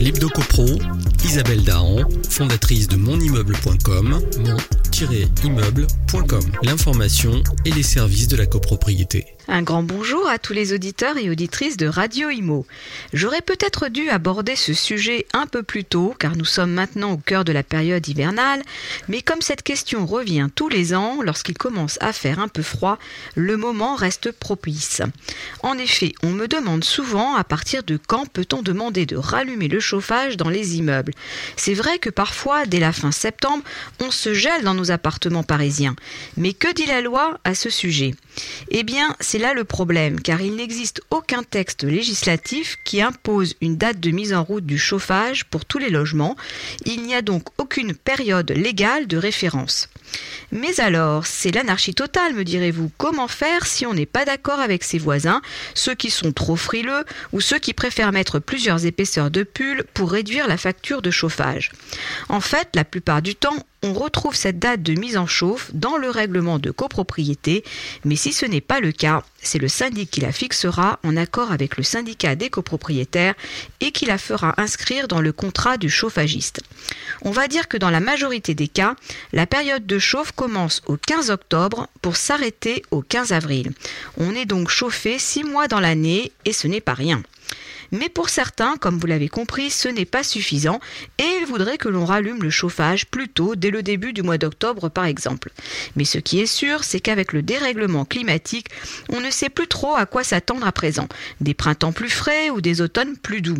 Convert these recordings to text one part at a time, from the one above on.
L'Hebdo-Copro, Isabelle Dahan, fondatrice de monimmeuble.com, mon-immeuble.com. L'information et les services de la copropriété. Un grand bonjour à tous les auditeurs et auditrices de Radio Imo. J'aurais peut-être dû aborder ce sujet un peu plus tôt, car nous sommes maintenant au cœur de la période hivernale, mais comme cette question revient tous les ans, lorsqu'il commence à faire un peu froid, le moment reste propice. En effet, on me demande souvent à partir de quand peut-on demander de rallumer le chauffage dans les immeubles. C'est vrai que parfois, dès la fin septembre, on se gèle dans nos appartements parisiens. Mais que dit la loi à ce sujet? Eh bien, c'est là le problème, car il n'existe aucun texte législatif qui impose une date de mise en route du chauffage pour tous les logements. Il n'y a donc aucune période légale de référence. Mais alors, c'est l'anarchie totale, me direz-vous. Comment faire si on n'est pas d'accord avec ses voisins, ceux qui sont trop frileux ou ceux qui préfèrent mettre plusieurs épaisseurs de pull pour réduire la facture de chauffage? En fait, la plupart du temps, on retrouve cette date de mise en chauffe dans le règlement de copropriété, mais si ce n'est pas le cas, c'est le syndic qui la fixera en accord avec le syndicat des copropriétaires et qui la fera inscrire dans le contrat du chauffagiste. On va dire que dans la majorité des cas, la période de chauffe commence au 15 octobre pour s'arrêter au 15 avril. On est donc chauffé six mois dans l'année et ce n'est pas rien. Mais pour certains, comme vous l'avez compris, ce n'est pas suffisant et ils voudraient que l'on rallume le chauffage plus tôt, dès le début du mois d'octobre par exemple. Mais ce qui est sûr, c'est qu'avec le dérèglement climatique, on ne sait plus trop à quoi s'attendre à présent. Des printemps plus frais ou des automnes plus doux.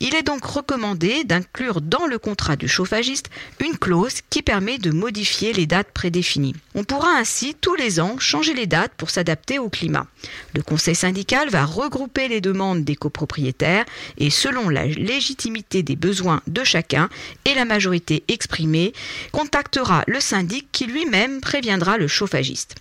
Il est donc recommandé d'inclure dans le contrat du chauffagiste une clause qui permet de modifier les dates prédéfinies. On pourra ainsi tous les ans changer les dates pour s'adapter au climat. Le conseil syndical va regrouper les demandes des copropriétaires et selon la légitimité des besoins de chacun et la majorité exprimée, contactera le syndic qui lui-même préviendra le chauffagiste.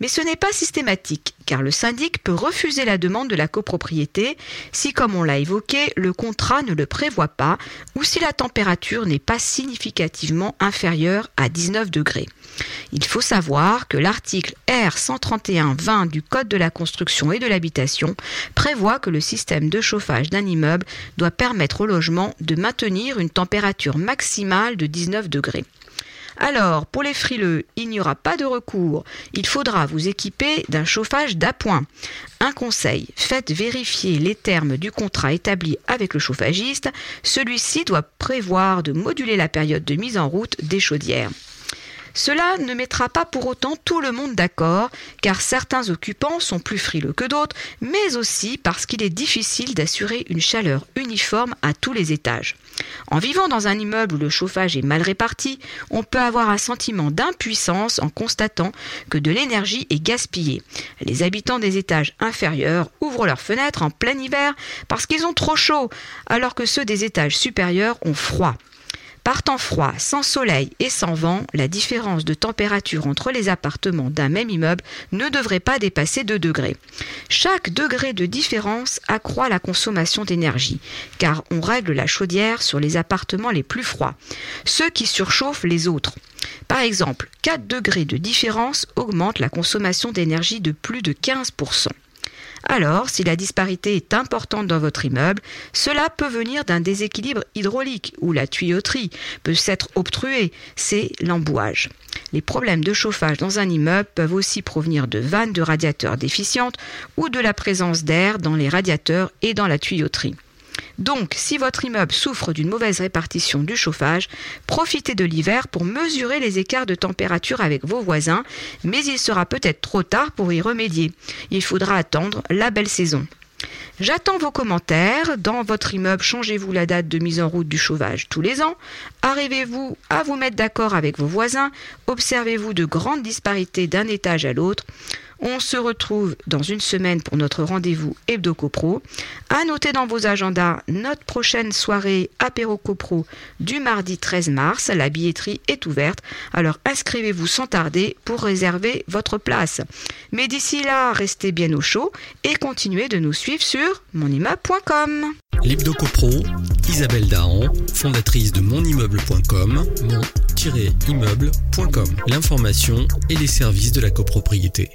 Mais ce n'est pas systématique, car le syndic peut refuser la demande de la copropriété si, comme on l'a évoqué, le contrat ne le prévoit pas ou si la température n'est pas significativement inférieure à 19 degrés. Il faut savoir que l'article R 131-20 du Code de la construction et de l'habitation prévoit que le système de chauffage d'un immeuble doit permettre au logement de maintenir une température maximale de 19 degrés. Alors, pour les frileux, il n'y aura pas de recours. Il faudra vous équiper d'un chauffage d'appoint. Un conseil, faites vérifier les termes du contrat établi avec le chauffagiste. Celui-ci doit prévoir de moduler la période de mise en route des chaudières. Cela ne mettra pas pour autant tout le monde d'accord, car certains occupants sont plus frileux que d'autres, mais aussi parce qu'il est difficile d'assurer une chaleur uniforme à tous les étages. En vivant dans un immeuble où le chauffage est mal réparti, on peut avoir un sentiment d'impuissance en constatant que de l'énergie est gaspillée. Les habitants des étages inférieurs ouvrent leurs fenêtres en plein hiver parce qu'ils ont trop chaud, alors que ceux des étages supérieurs ont froid. Par temps froid, sans soleil et sans vent, la différence de température entre les appartements d'un même immeuble ne devrait pas dépasser 2 degrés. Chaque degré de différence accroît la consommation d'énergie, car on règle la chaudière sur les appartements les plus froids, ceux qui surchauffent les autres. Par exemple, 4 degrés de différence augmentent la consommation d'énergie de plus de 15%. Alors, si la disparité est importante dans votre immeuble, cela peut venir d'un déséquilibre hydraulique où la tuyauterie peut s'être obstruée, c'est l'embouage. Les problèmes de chauffage dans un immeuble peuvent aussi provenir de vannes de radiateurs déficientes ou de la présence d'air dans les radiateurs et dans la tuyauterie. Donc, si votre immeuble souffre d'une mauvaise répartition du chauffage, profitez de l'hiver pour mesurer les écarts de température avec vos voisins, mais il sera peut-être trop tard pour y remédier. Il faudra attendre la belle saison. J'attends vos commentaires. Dans votre immeuble, changez-vous la date de mise en route du chauffage tous les ans Arrivez-vous à vous mettre d'accord avec vos voisins Observez-vous de grandes disparités d'un étage à l'autre on se retrouve dans une semaine pour notre rendez-vous Hebdo Copro. À noter dans vos agendas notre prochaine soirée apéro Copro du mardi 13 mars. La billetterie est ouverte. Alors inscrivez-vous sans tarder pour réserver votre place. Mais d'ici là, restez bien au chaud et continuez de nous suivre sur monimmeuble.com. L'Hebdo Copro, Isabelle Dahan, fondatrice de monimmeuble.com, mon-immeuble.com. L'information et les services de la copropriété.